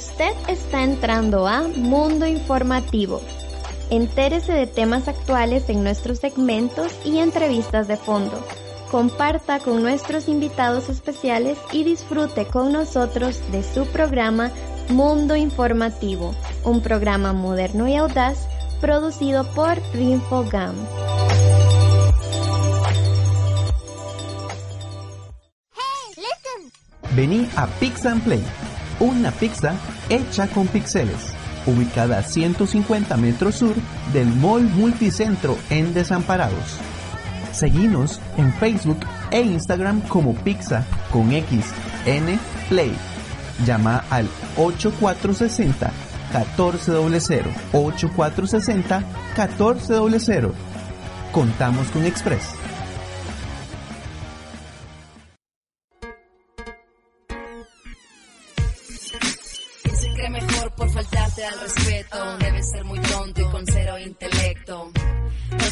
Usted está entrando a Mundo Informativo. Entérese de temas actuales en nuestros segmentos y entrevistas de fondo. Comparta con nuestros invitados especiales y disfrute con nosotros de su programa Mundo Informativo, un programa moderno y audaz producido por Rinfogam. Vení a Pix and Play, una pizza hecha con pixeles, ubicada a 150 metros sur del Mall Multicentro en Desamparados. Seguinos en Facebook e Instagram como Pizza con X N Play. Llama al 8460 1400 8460 1400. Contamos con Express.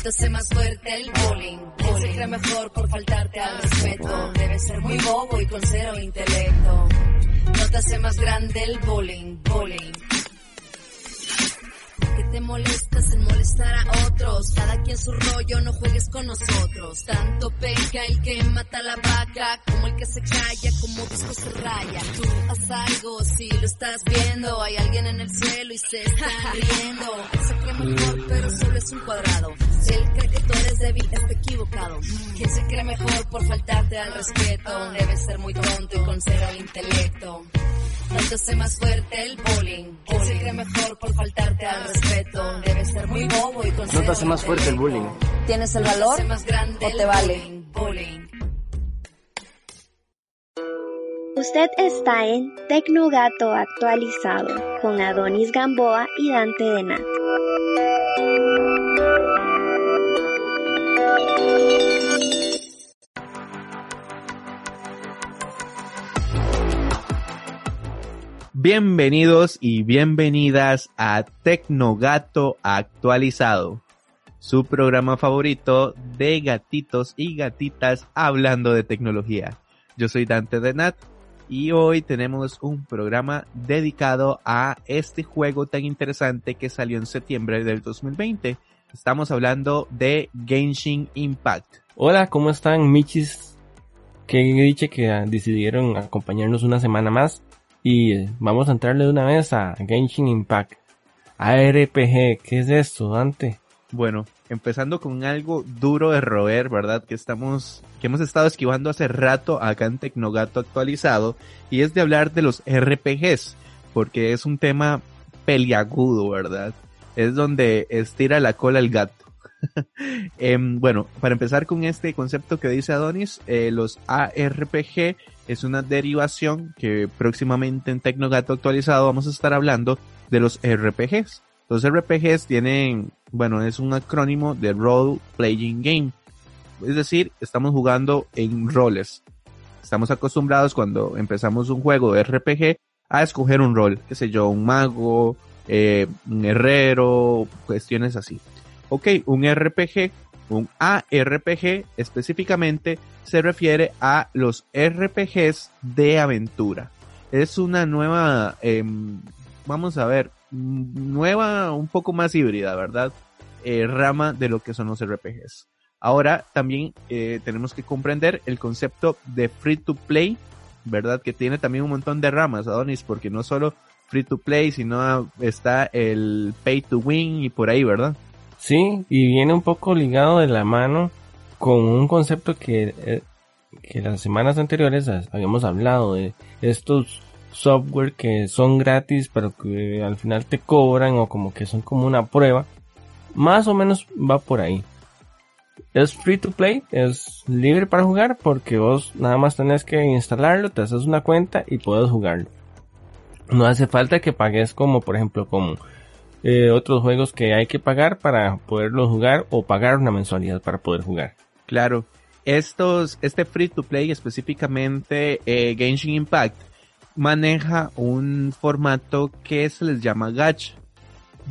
Hace más fuerte el bullying. ¿Quién se cree mejor por faltarte al respeto? Debe ser muy bobo y con cero intelecto. No te hace más grande el bullying, bullying. Que te molestas en molestar a otros. Cada quien su rollo, no juegues con nosotros. Tanto peca el que mata a la vaca, como el que se calla, como disco se raya. Tú haz algo si lo estás viendo. Hay alguien en el cielo y se está riendo. Él se cree mejor, pero solo es un cuadrado. Si él cree que tú eres débil, está equivocado. ¿Quién se cree mejor por faltarte al respeto? Debe ser muy tonto y con cero intelecto. Hace más fuerte el bullying. ¿Quién se cree mejor por faltarte al respeto? Debe ser muy bobo y No te hace más fuerte el bullying. ¿Tienes el valor o te vale? Bullying. Usted está en Tecnogato actualizado con Adonis Gamboa y Dante Denat. Bienvenidos y bienvenidas a Tecnogato Actualizado, su programa favorito de gatitos y gatitas hablando de tecnología. Yo soy Dante Denat y hoy tenemos un programa dedicado a este juego tan interesante que salió en septiembre del 2020. Estamos hablando de Genshin Impact. Hola, ¿cómo están, Michis? Que dicho que decidieron acompañarnos una semana más. Y eh, vamos a entrarle de una vez a Genshin Impact. ARPG, ¿qué es esto, Dante? Bueno, empezando con algo duro de roer, ¿verdad? Que estamos, que hemos estado esquivando hace rato acá en Tecnogato actualizado, y es de hablar de los RPGs, porque es un tema peliagudo, ¿verdad? Es donde estira la cola el gato. Em, bueno, para empezar con este concepto que dice Adonis, eh, los ARPG es una derivación que próximamente en Tecnogato actualizado vamos a estar hablando de los RPGs. Los RPGs tienen, bueno, es un acrónimo de Role Playing Game. Es decir, estamos jugando en roles. Estamos acostumbrados cuando empezamos un juego de RPG a escoger un rol, qué sé yo, un mago, eh, un herrero, cuestiones así. Ok, un RPG, un ARPG específicamente se refiere a los RPGs de aventura. Es una nueva, eh, vamos a ver, nueva, un poco más híbrida, ¿verdad? Eh, rama de lo que son los RPGs. Ahora también eh, tenemos que comprender el concepto de free to play, ¿verdad? Que tiene también un montón de ramas, Adonis, porque no solo free to play, sino está el pay to win y por ahí, ¿verdad? Sí, y viene un poco ligado de la mano con un concepto que, eh, que las semanas anteriores habíamos hablado de estos software que son gratis pero que al final te cobran o como que son como una prueba. Más o menos va por ahí. Es free to play, es libre para jugar porque vos nada más tenés que instalarlo, te haces una cuenta y puedes jugarlo. No hace falta que pagues como por ejemplo como eh, otros juegos que hay que pagar para poderlos jugar o pagar una mensualidad para poder jugar. Claro, estos, este free to play específicamente eh, Genshin Impact maneja un formato que se les llama gacha.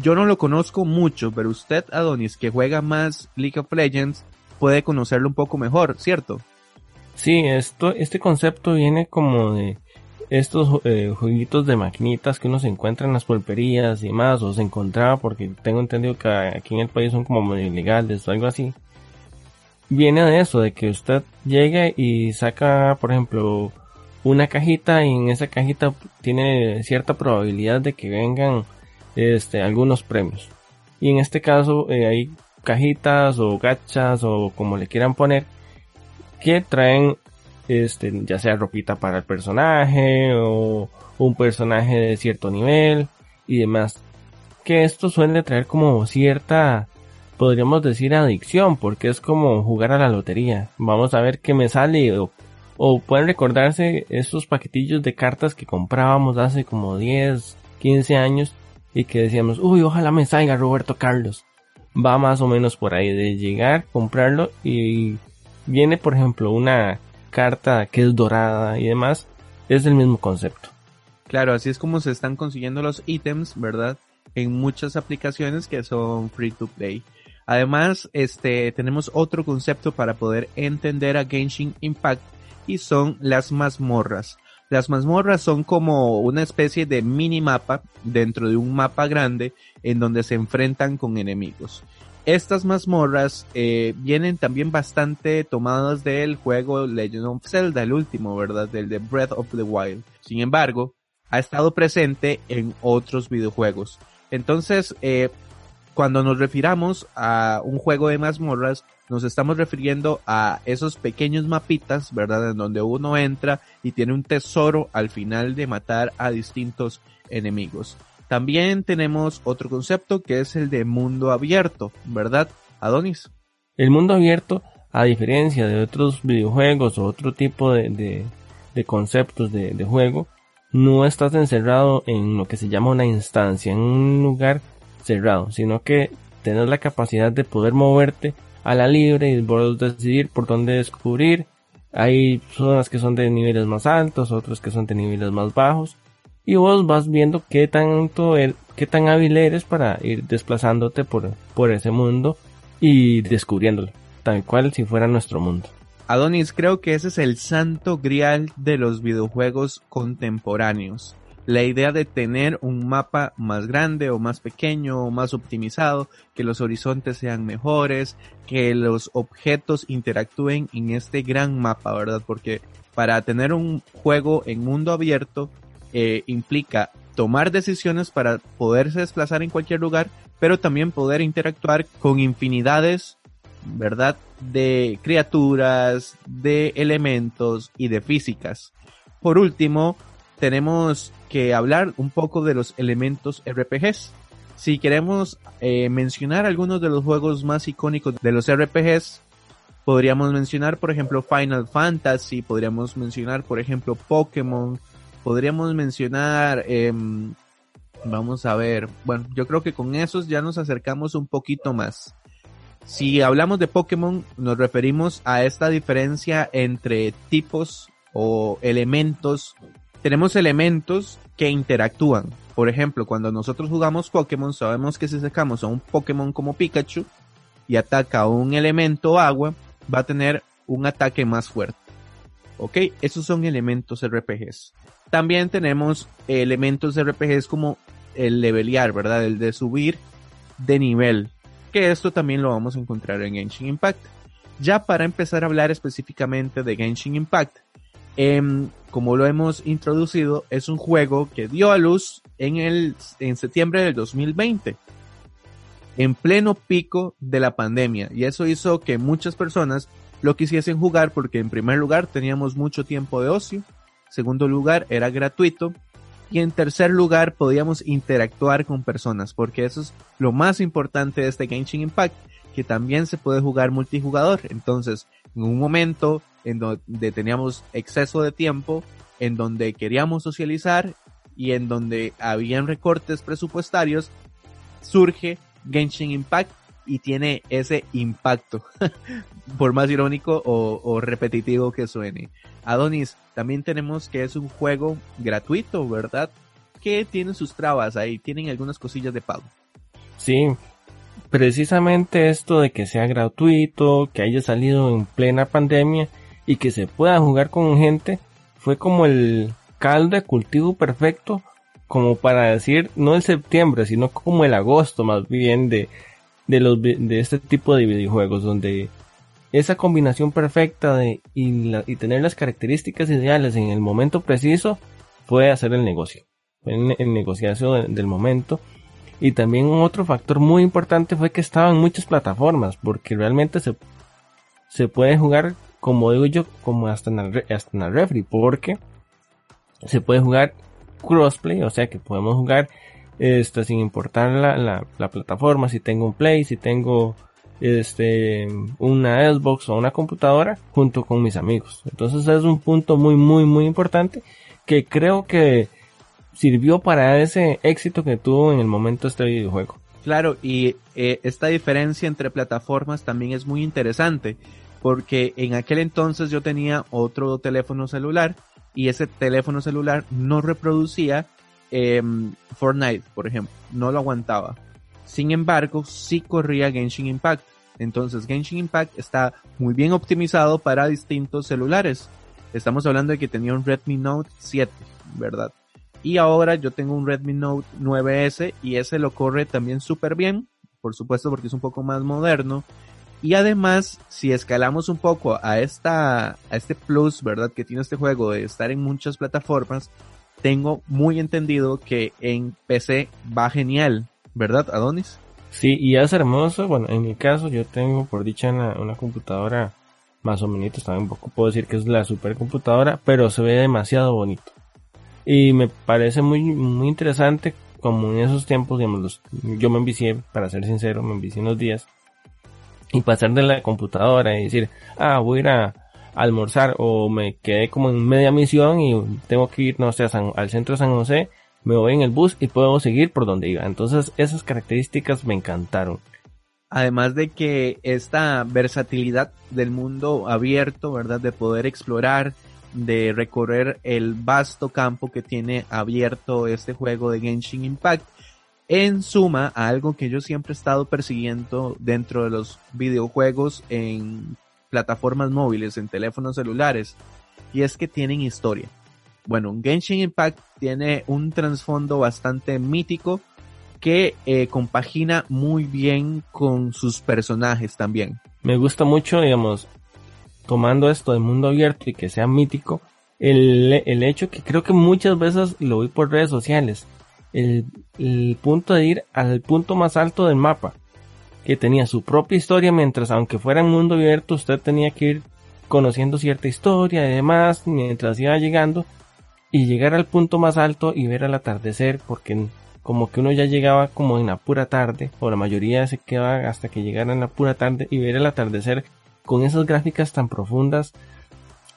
Yo no lo conozco mucho, pero usted, Adonis, que juega más League of Legends, puede conocerlo un poco mejor, ¿cierto? Sí, esto, este concepto viene como de estos eh, jueguitos de maquinitas que uno se encuentra en las pulperías y más, o se encontraba porque tengo entendido que aquí en el país son como medio ilegales o algo así. Viene de eso, de que usted llegue y saca, por ejemplo, una cajita y en esa cajita tiene cierta probabilidad de que vengan este, algunos premios. Y en este caso eh, hay cajitas o gachas o como le quieran poner que traen este, ya sea ropita para el personaje o un personaje de cierto nivel y demás. Que esto suele traer como cierta, podríamos decir, adicción, porque es como jugar a la lotería. Vamos a ver qué me sale o, o pueden recordarse estos paquetillos de cartas que comprábamos hace como 10, 15 años y que decíamos, uy, ojalá me salga Roberto Carlos. Va más o menos por ahí de llegar, comprarlo y viene por ejemplo una carta que es dorada y demás, es el mismo concepto. Claro, así es como se están consiguiendo los ítems, ¿verdad? En muchas aplicaciones que son free to play. Además, este, tenemos otro concepto para poder entender a Genshin Impact y son las mazmorras. Las mazmorras son como una especie de mini mapa dentro de un mapa grande en donde se enfrentan con enemigos. Estas mazmorras eh, vienen también bastante tomadas del juego Legend of Zelda, el último, ¿verdad? Del de Breath of the Wild. Sin embargo, ha estado presente en otros videojuegos. Entonces, eh, cuando nos refiramos a un juego de mazmorras, nos estamos refiriendo a esos pequeños mapitas, ¿verdad? En donde uno entra y tiene un tesoro al final de matar a distintos enemigos. También tenemos otro concepto que es el de mundo abierto, ¿verdad, Adonis? El mundo abierto, a diferencia de otros videojuegos o otro tipo de, de, conceptos de, juego, no estás encerrado en lo que se llama una instancia, en un lugar cerrado, sino que tienes la capacidad de poder moverte a la libre y poder decidir por dónde descubrir. Hay zonas que son de niveles más altos, otras que son de niveles más bajos y vos vas viendo qué tanto er, qué tan hábil eres para ir desplazándote por, por ese mundo y descubriéndolo, tal cual si fuera nuestro mundo. Adonis, creo que ese es el santo grial de los videojuegos contemporáneos. La idea de tener un mapa más grande o más pequeño o más optimizado, que los horizontes sean mejores, que los objetos interactúen en este gran mapa, ¿verdad? Porque para tener un juego en mundo abierto eh, implica tomar decisiones para poderse desplazar en cualquier lugar, pero también poder interactuar con infinidades, ¿verdad? De criaturas, de elementos y de físicas. Por último, tenemos que hablar un poco de los elementos RPGs. Si queremos eh, mencionar algunos de los juegos más icónicos de los RPGs, podríamos mencionar, por ejemplo, Final Fantasy, podríamos mencionar, por ejemplo, Pokémon, podríamos mencionar, em, vamos a ver, bueno, yo creo que con esos ya nos acercamos un poquito más. Si hablamos de Pokémon, nos referimos a esta diferencia entre tipos o elementos. Tenemos elementos que interactúan. Por ejemplo, cuando nosotros jugamos Pokémon, sabemos que si sacamos a un Pokémon como Pikachu y ataca a un elemento agua, va a tener un ataque más fuerte. ¿Ok? Esos son elementos RPGs. También tenemos elementos RPGs como el levelear, ¿verdad? El de subir de nivel. Que esto también lo vamos a encontrar en Genshin Impact. Ya para empezar a hablar específicamente de Genshin Impact, em, como lo hemos introducido, es un juego que dio a luz en, el, en septiembre del 2020, en pleno pico de la pandemia. Y eso hizo que muchas personas lo quisiesen jugar porque en primer lugar teníamos mucho tiempo de ocio. Segundo lugar era gratuito. Y en tercer lugar podíamos interactuar con personas porque eso es lo más importante de este Genshin Impact que también se puede jugar multijugador. Entonces en un momento en donde teníamos exceso de tiempo en donde queríamos socializar y en donde habían recortes presupuestarios surge Genshin Impact y tiene ese impacto, por más irónico o, repetitivo que suene. Adonis, también tenemos que es un juego gratuito, ¿verdad? Que tiene sus trabas ahí, tienen algunas cosillas de pago. Sí, precisamente esto de que sea gratuito, que haya salido en plena pandemia y que se pueda jugar con gente, fue como el caldo de cultivo perfecto como para decir no el septiembre, sino como el agosto más bien de, de, los, de este tipo de videojuegos, donde esa combinación perfecta de y, tener las características ideales en el momento preciso puede hacer el negocio, el, el del momento. Y también otro factor muy importante fue que estaba en muchas plataformas, porque realmente se, se puede jugar, como digo yo, como hasta en el, hasta el refri, porque se puede jugar crossplay, o sea que podemos jugar este, sin importar la, la, plataforma, si tengo un Play, si tengo este, una Xbox o una computadora junto con mis amigos. Entonces es un punto muy, muy, muy importante que creo que sirvió para ese éxito que tuvo en el momento este videojuego. Claro, y eh, esta diferencia entre plataformas también es muy interesante, porque en aquel entonces yo tenía otro teléfono celular y ese teléfono celular no reproducía eh, Fortnite, por ejemplo, no lo aguantaba. Sin embargo, sí corría Genshin Impact. Entonces Genshin Impact está muy bien optimizado para distintos celulares. Estamos hablando de que tenía un Redmi Note 7, ¿verdad? Y ahora yo tengo un Redmi Note 9S y ese lo corre también súper bien, por supuesto porque es un poco más moderno. Y además, si escalamos un poco a esta, a este plus, ¿verdad? Que tiene este juego de estar en muchas plataformas, tengo muy entendido que en PC va genial, ¿verdad, Adonis? Sí, y es hermoso. Bueno, en mi caso, yo tengo por dicha una, una computadora más o menos, también poco puedo decir que es la supercomputadora, pero se ve demasiado bonito. Y me parece muy, muy interesante, como en esos tiempos, digamos, los, yo me envicié, para ser sincero, me envicié unos días, y pasar de la computadora y decir, ah, voy a ir a almorzar, o me quedé como en media misión y tengo que ir, no sé, al centro de San José, me voy en el bus y puedo seguir por donde iba. Entonces esas características me encantaron. Además de que esta versatilidad del mundo abierto, ¿verdad? De poder explorar, de recorrer el vasto campo que tiene abierto este juego de Genshin Impact, en suma a algo que yo siempre he estado persiguiendo dentro de los videojuegos en plataformas móviles, en teléfonos celulares, y es que tienen historia. Bueno, Genshin Impact tiene un trasfondo bastante mítico que eh, compagina muy bien con sus personajes también. Me gusta mucho, digamos, tomando esto de mundo abierto y que sea mítico, el, el hecho que creo que muchas veces lo vi por redes sociales, el, el punto de ir al punto más alto del mapa, que tenía su propia historia, mientras aunque fuera en mundo abierto, usted tenía que ir conociendo cierta historia y demás, mientras iba llegando, y llegar al punto más alto y ver el atardecer, porque como que uno ya llegaba como en la pura tarde, o la mayoría se quedaba hasta que llegara en la pura tarde y ver el atardecer con esas gráficas tan profundas,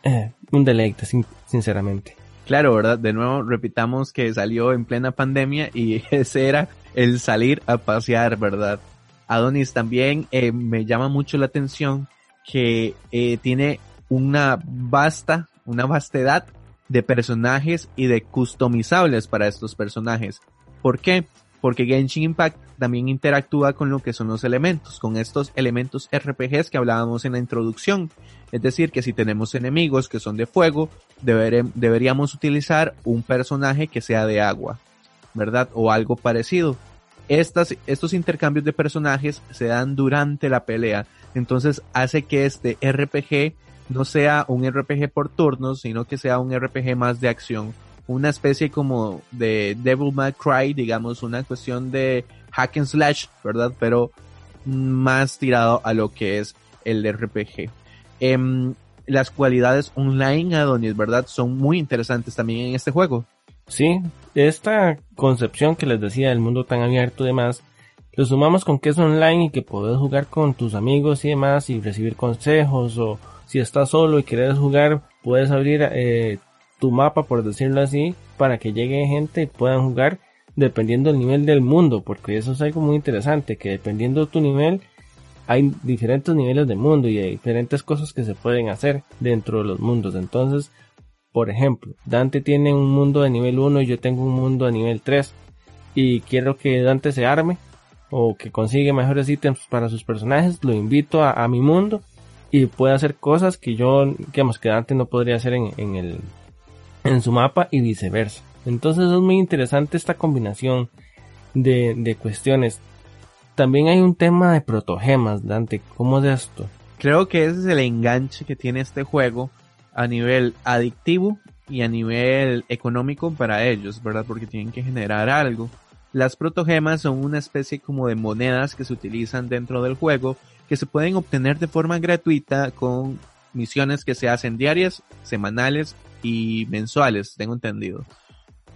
eh, un deleite, sinceramente. Claro, ¿verdad? De nuevo, repitamos que salió en plena pandemia y ese era el salir a pasear, ¿verdad? Adonis también eh, me llama mucho la atención que eh, tiene una vasta, una vastedad de personajes y de customizables para estos personajes. ¿Por qué? porque Genshin Impact también interactúa con lo que son los elementos, con estos elementos RPGs que hablábamos en la introducción. Es decir, que si tenemos enemigos que son de fuego, deberíamos utilizar un personaje que sea de agua, ¿verdad? O algo parecido. Estos intercambios de personajes se dan durante la pelea, entonces hace que este RPG no sea un RPG por turnos, sino que sea un RPG más de acción una especie como de Devil May Cry, digamos, una cuestión de hack and slash, ¿verdad? Pero más tirado a lo que es el RPG. Em, las cualidades online, Adonis, ¿verdad? Son muy interesantes también en este juego. Sí, esta concepción que les decía del mundo tan abierto y demás, lo sumamos con que es online y que puedes jugar con tus amigos y demás y recibir consejos o si estás solo y quieres jugar, puedes abrir eh, tu mapa, por decirlo así, para que llegue gente y puedan jugar dependiendo del nivel del mundo, porque eso es algo muy interesante, que dependiendo de tu nivel, hay diferentes niveles de mundo y hay diferentes cosas que se pueden hacer dentro de los mundos. Entonces, por ejemplo, Dante tiene un mundo de nivel 1 y yo tengo un mundo de nivel 3 y quiero que Dante se arme o que consiga mejores ítems para sus personajes, lo invito a, mi mundo y puede hacer cosas que yo, digamos, que Dante no podría hacer en, en, el, en su mapa y viceversa. Entonces es muy interesante esta combinación de, de cuestiones. También hay un tema de protogemas, Dante. ¿Cómo es esto? Creo que ese es el enganche que tiene este juego a nivel adictivo y a nivel económico para ellos, ¿verdad? Porque tienen que generar algo. Las protogemas son una especie como de monedas que se utilizan dentro del juego que se pueden obtener de forma gratuita con misiones que se hacen diarias, semanales y mensuales, tengo entendido.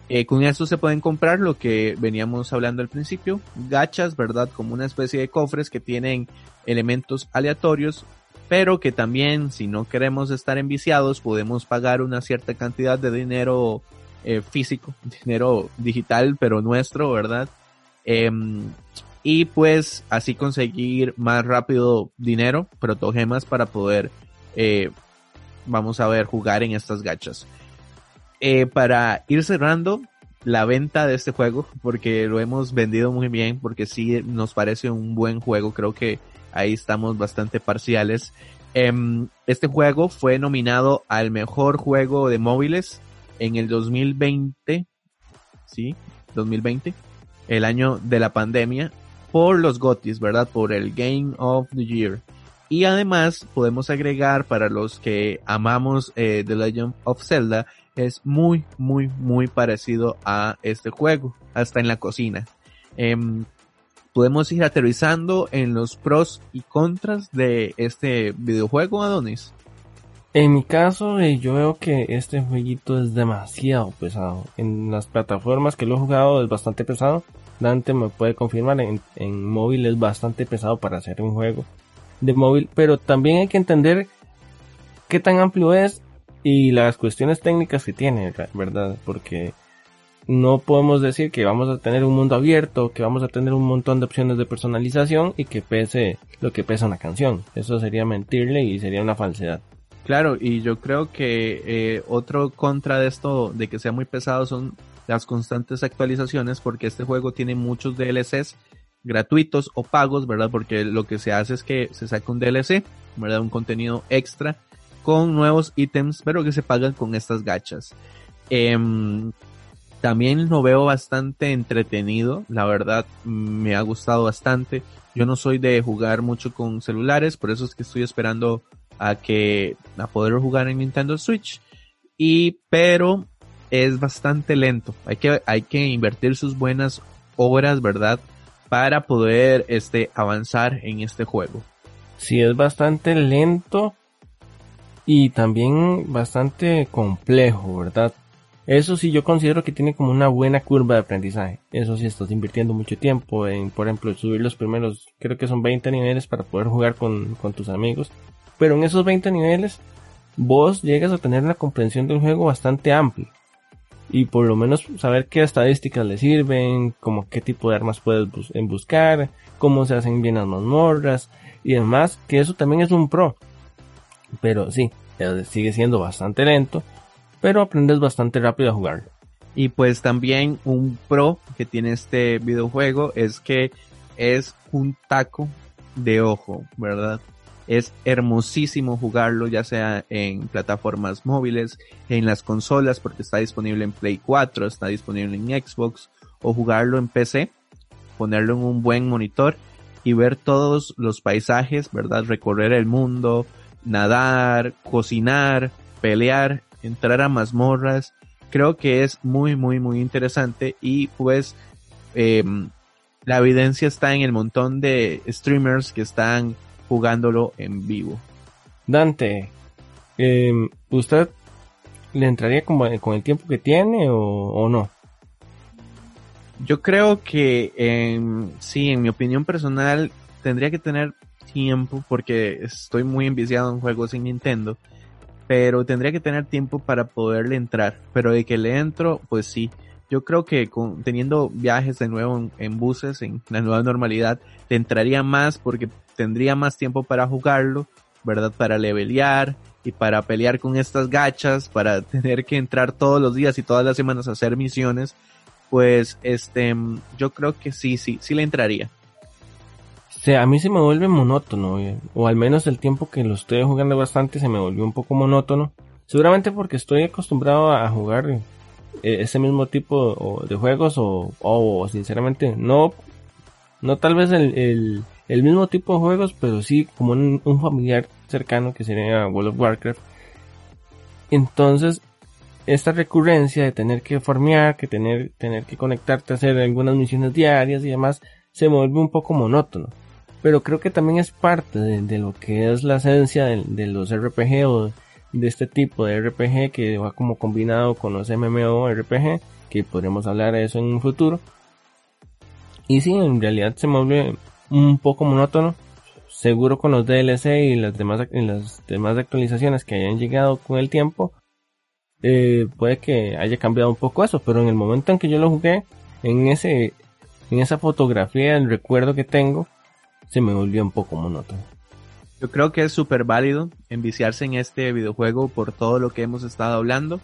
Eh, con esto se pueden comprar lo que veníamos hablando al principio, gachas, ¿verdad? Como una especie de cofres que tienen elementos aleatorios pero que también si no queremos estar enviciados podemos pagar una cierta cantidad de dinero eh, físico, dinero digital, pero nuestro, ¿verdad? Em, y pues así conseguir más rápido dinero, protogemas para poder, eh, vamos a ver, jugar en estas gachas. Eh, para ir cerrando la venta de este juego, porque lo hemos vendido muy bien, porque sí nos parece un buen juego, creo que ahí estamos bastante parciales. Em, este juego fue nominado al mejor juego de móviles en el 2020, sí, 2020, el año de la pandemia, por los GOTYs, ¿verdad? Por el Game of the Year. Y además podemos agregar para los que amamos eh, The Legend of Zelda, es muy, muy, muy parecido a este juego, hasta en la cocina. Em, podemos ir aterrizando en los pros y contras de este videojuego, Adonis. En mi caso, eh, yo veo que este jueguito es demasiado pesado. En las plataformas que lo he jugado es bastante pesado. Me puede confirmar, en, en móvil es bastante pesado para hacer un juego de móvil. Pero también hay que entender qué tan amplio es y las cuestiones técnicas que tiene, ¿verdad? Porque no podemos decir que vamos a tener un mundo abierto, que vamos a tener un montón de opciones de personalización y que pese lo que pesa una canción. Eso sería mentirle y sería una falsedad. Claro, y yo creo que eh, otro contra de esto, de que sea muy pesado, son las constantes actualizaciones, porque este juego tiene muchos DLCs gratuitos o pagos, ¿verdad? Porque lo que se hace es que se saca un DLC, ¿verdad? Un contenido extra con nuevos ítems, pero que se pagan con estas gachas. Eh, también lo veo bastante entretenido, la verdad me ha gustado bastante. Yo no soy de jugar mucho con celulares, por eso es que estoy esperando a que a poder jugar en Nintendo Switch. Y pero es bastante lento. Hay que hay que invertir sus buenas horas, ¿verdad? Para poder este avanzar en este juego. Sí, es bastante lento y también bastante complejo, ¿verdad? Eso sí, yo considero que tiene como una buena curva de aprendizaje. Eso sí, estás invirtiendo mucho tiempo en, por ejemplo, subir los primeros, creo que son 20 niveles para poder jugar con, con tus amigos. Pero en esos 20 niveles, vos llegas a tener una comprensión del juego bastante amplia. Y por lo menos saber qué estadísticas le sirven, como qué tipo de armas puedes buscar, cómo se hacen bien las mazmorras y demás, que eso también es un pro. Pero sí, sigue siendo bastante lento pero aprendes bastante rápido a jugar. Y pues también un pro que tiene este videojuego es que es un taco de ojo, ¿verdad? Es hermosísimo jugarlo ya sea en plataformas móviles, en las consolas porque está disponible en Play 4, está disponible en Xbox o jugarlo en PC, ponerlo en un buen monitor y ver todos los paisajes, ¿verdad? Recorrer el mundo, nadar, cocinar, pelear entrar a mazmorras. Creo que es muy, muy, muy interesante y pues em, la evidencia está en el montón de streamers que están jugándolo en vivo. Dante, em, ¿usted le entraría con, con el tiempo que tiene o, no? Yo creo que em, sí, en mi opinión personal, tendría que tener tiempo porque estoy muy enviciado en juegos en Nintendo pero tendría que tener tiempo para poderle entrar. Pero de que le entro, pues sí. yo creo que con, teniendo viajes de nuevo en, en, buses, en la nueva normalidad, te entraría más porque tendría más tiempo para jugarlo, ¿verdad? Para levelear y para pelear con estas gachas, para tener que entrar todos los días y todas las semanas a hacer misiones, pues este, yo creo que sí, sí, sí le entraría. O sea, a mí se me vuelve monótono, o al menos el tiempo que lo estoy jugando bastante se me volvió un poco monótono. Seguramente porque estoy acostumbrado a jugar eh, ese mismo tipo de juegos o, o sinceramente no, no tal vez el, el, mismo tipo de juegos, pero sí como un, familiar cercano que sería World of Warcraft. Entonces, esta recurrencia de tener que farmear, que tener, tener que conectarte hacer algunas misiones diarias y demás, se vuelve un poco monótono pero creo que también es parte de, lo que es la esencia de, los RPG o de este tipo de RPG que va como combinado con los MMORPG, que podremos hablar de eso en un futuro. Y sí, en realidad se vuelve un poco monótono. Seguro con los DLC y las demás, las demás actualizaciones que hayan llegado con el tiempo, eh, puede que haya cambiado un poco eso, pero en el momento en que yo lo jugué, en ese, en esa fotografía, el recuerdo que tengo, se me volvió un poco monótono. Yo creo que es súper válido enviciarse en este videojuego por todo lo que hemos estado hablando,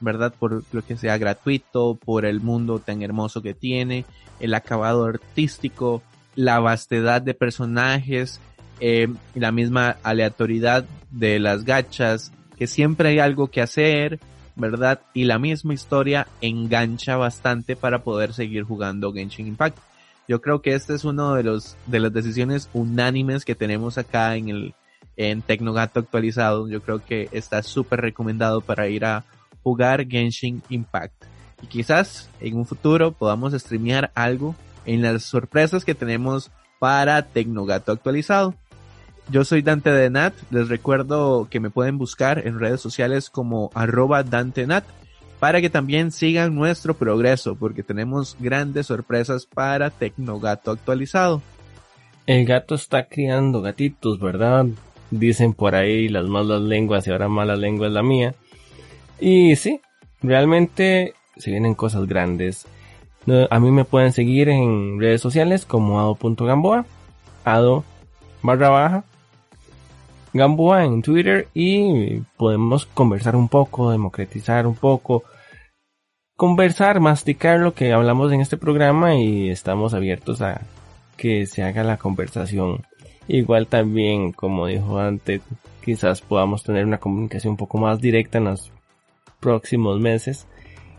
¿verdad? Por lo que sea gratuito, por el mundo tan hermoso que tiene, el acabado artístico, la vastedad de personajes, eh, la misma aleatoriedad de las gachas, que siempre hay algo que hacer, ¿verdad? Y la misma historia engancha bastante para poder seguir jugando Genshin Impact. Yo creo que este es uno de los de las decisiones unánimes que tenemos acá en el en Tecnogato actualizado. Yo creo que está súper recomendado para ir a jugar Genshin Impact. Y quizás en un futuro podamos streamear algo en las sorpresas que tenemos para Tecnogato actualizado. Yo soy Dante de Nat, les recuerdo que me pueden buscar en redes sociales como arroba Dante Nat para que también sigan nuestro progreso, porque tenemos grandes sorpresas para Tecnogato actualizado. El gato está criando gatitos, ¿verdad? Dicen por ahí las malas lenguas y ahora malas lenguas la mía. Y sí, realmente se vienen cosas grandes. A mí me pueden seguir en redes sociales como ado.gamboa, ado barra baja, Gamboa en Twitter y podemos conversar un poco, democratizar un poco, conversar, masticar lo que hablamos en este programa y estamos abiertos a que se haga la conversación. Igual también, como dijo antes, quizás podamos tener una comunicación un poco más directa en los próximos meses.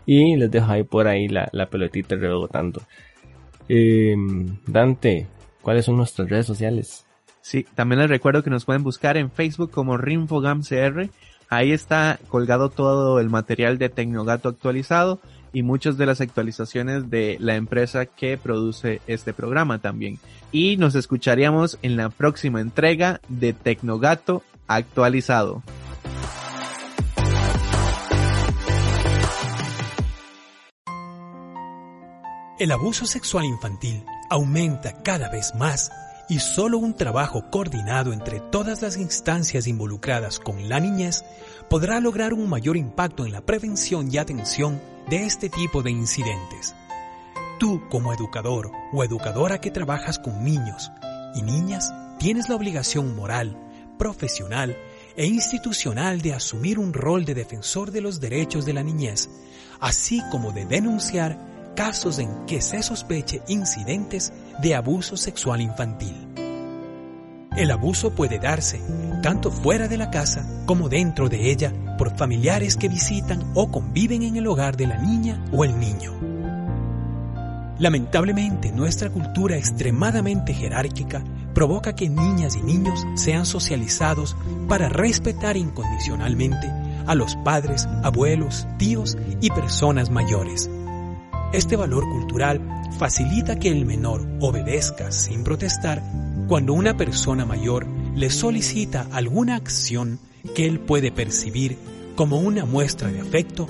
Y les dejo ahí por ahí la, la pelotita rebotando. Eh, Dante, ¿cuáles son nuestras redes sociales? Sí, también les recuerdo que nos pueden buscar en Facebook como RinfoGamCR Ahí está colgado todo el material de Tecnogato actualizado y muchas de las actualizaciones de la empresa que produce este programa también. Y nos escucharíamos en la próxima entrega de Tecnogato actualizado. El abuso sexual infantil aumenta cada vez más y solo un trabajo coordinado entre todas las instancias involucradas con la niñez podrá lograr un mayor impacto en la prevención y atención de este tipo de incidentes. Tú como educador o educadora que trabajas con niños y niñas tienes la obligación moral, profesional e institucional de asumir un rol de defensor de los derechos de la niñez, así como de denunciar casos en que se sospeche incidentes de abuso sexual infantil. El abuso puede darse tanto fuera de la casa como dentro de ella por familiares que visitan o conviven en el hogar de la niña o el niño. Lamentablemente, nuestra cultura extremadamente jerárquica provoca que niñas y niños sean socializados para respetar incondicionalmente a los padres, abuelos, tíos y personas mayores, este valor cultural facilita que el menor obedezca sin protestar cuando una persona mayor le solicita alguna acción que él puede percibir como una muestra de afecto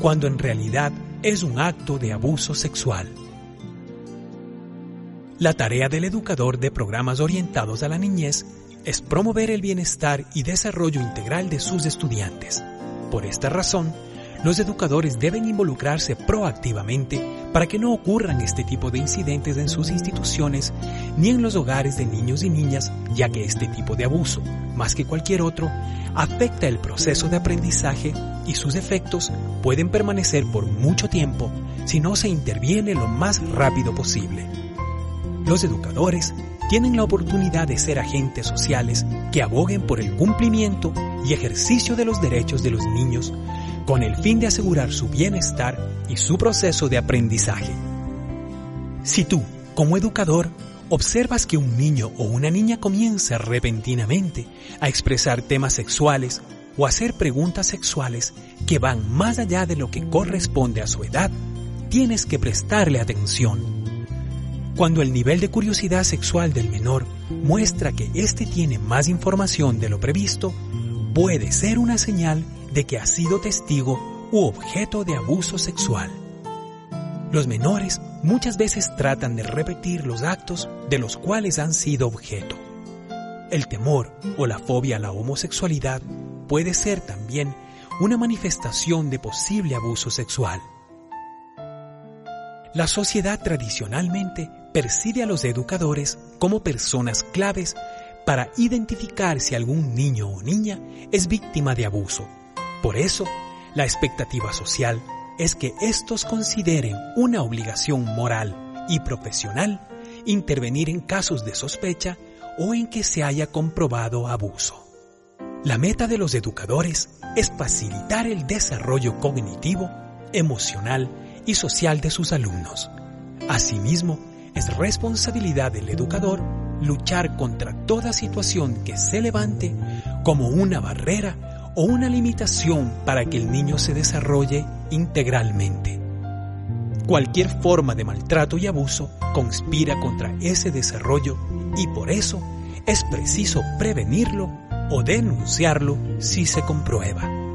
cuando en realidad es un acto de abuso sexual. La tarea del educador de programas orientados a la niñez es promover el bienestar y desarrollo integral de sus estudiantes. Por esta razón, los educadores deben involucrarse proactivamente para que no ocurran este tipo de incidentes en sus instituciones ni en los hogares de niños y niñas, ya que este tipo de abuso, más que cualquier otro, afecta el proceso de aprendizaje y sus efectos pueden permanecer por mucho tiempo si no se interviene lo más rápido posible. Los educadores tienen la oportunidad de ser agentes sociales que aboguen por el cumplimiento y ejercicio de los derechos de los niños con el fin de asegurar su bienestar y su proceso de aprendizaje. Si tú, como educador, observas que un niño o una niña comienza repentinamente a expresar temas sexuales o hacer preguntas sexuales que van más allá de lo que corresponde a su edad, tienes que prestarle atención. Cuando el nivel de curiosidad sexual del menor muestra que éste tiene más información de lo previsto, puede ser una señal de que ha sido testigo u objeto de abuso sexual. Los menores muchas veces tratan de repetir los actos de los cuales han sido objeto. El temor o la fobia a la homosexualidad puede ser también una manifestación de posible abuso sexual. La sociedad tradicionalmente percibe a los educadores como personas claves para identificar si algún niño o niña es víctima de abuso por eso, la expectativa social es que estos consideren una obligación moral y profesional intervenir en casos de sospecha o en que se haya comprobado abuso. La meta de los educadores es facilitar el desarrollo cognitivo, emocional y social de sus alumnos. Asimismo, es responsabilidad del educador luchar contra toda situación que se levante como una barrera o una limitación para que el niño se desarrolle integralmente. Cualquier forma de maltrato y abuso conspira contra ese desarrollo y por eso es preciso prevenirlo o denunciarlo si se comprueba.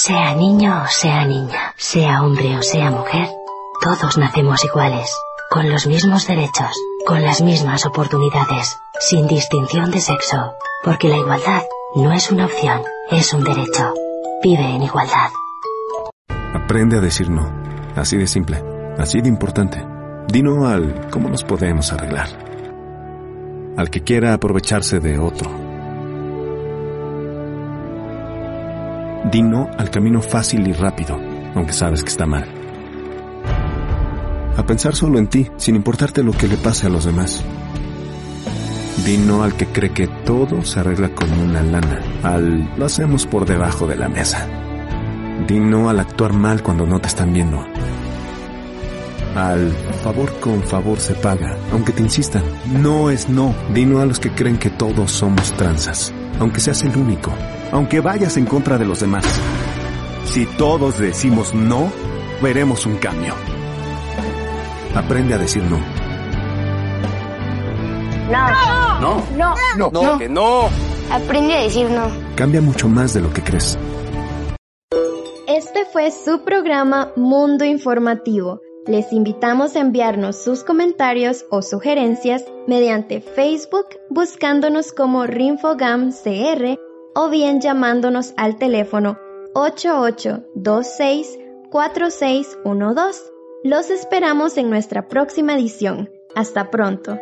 Sea niño o sea niña, sea hombre o sea mujer, todos nacemos iguales, con los mismos derechos, con las mismas oportunidades, sin distinción de sexo, porque la igualdad no es una opción, es un derecho. Vive en igualdad. Aprende a decir no, así de simple, así de importante. Dino al cómo nos podemos arreglar. Al que quiera aprovecharse de otro. Dino al camino fácil y rápido, aunque sabes que está mal a pensar solo en ti, sin importarte lo que le pase a los demás. Di no al que cree que todo se arregla con una lana, al lo hacemos por debajo de la mesa. Di no al actuar mal cuando no te están viendo. Al favor con favor se paga, aunque te insistan. No es no. Di no a los que creen que todos somos tranzas, aunque seas el único, aunque vayas en contra de los demás. Si todos decimos no, veremos un cambio. Aprende a decir no. No. No. No. No. No. Que no. Aprende a decir no. Cambia mucho más de lo que crees. Este fue su programa Mundo Informativo. Les invitamos a enviarnos sus comentarios o sugerencias mediante Facebook buscándonos como RinfoGam CR o bien llamándonos al teléfono 8826 4612. Los esperamos en nuestra próxima edición. Hasta pronto.